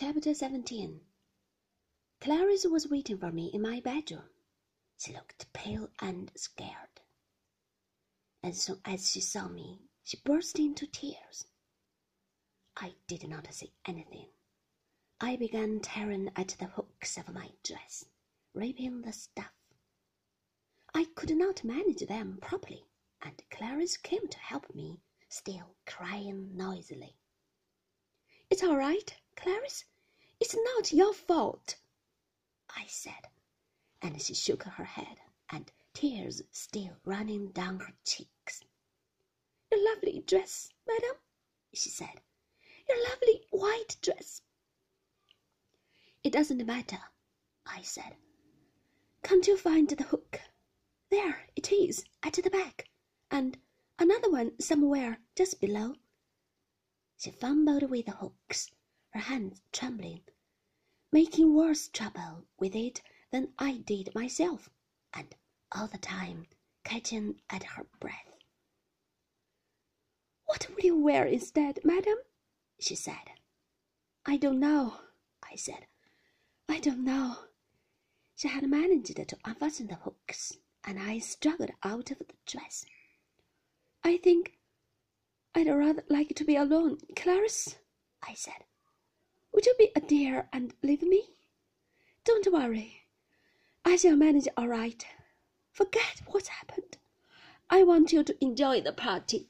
Chapter 17 Clarice was waiting for me in my bedroom. She looked pale and scared. As soon as she saw me, she burst into tears. I did not say anything. I began tearing at the hooks of my dress, ripping the stuff. I could not manage them properly, and Clarice came to help me, still crying noisily. It's all right, Clarice. It's not your fault, I said, and she shook her head, and tears still running down her cheeks. Your lovely dress, madam, she said. Your lovely white dress. It doesn't matter, I said. Can't you find the hook? There it is at the back, and another one somewhere just below. She fumbled with the hooks, her hands trembling, making worse trouble with it than I did myself, and all the time catching at her breath. What will you wear instead, madam? she said. I don't know, I said. I don't know. She had managed to unfasten the hooks, and I struggled out of the dress. I think I'd rather like to be alone, Clarice, I said. Would you be a dear and leave me? Don't worry. I shall manage all right. Forget what's happened. I want you to enjoy the party.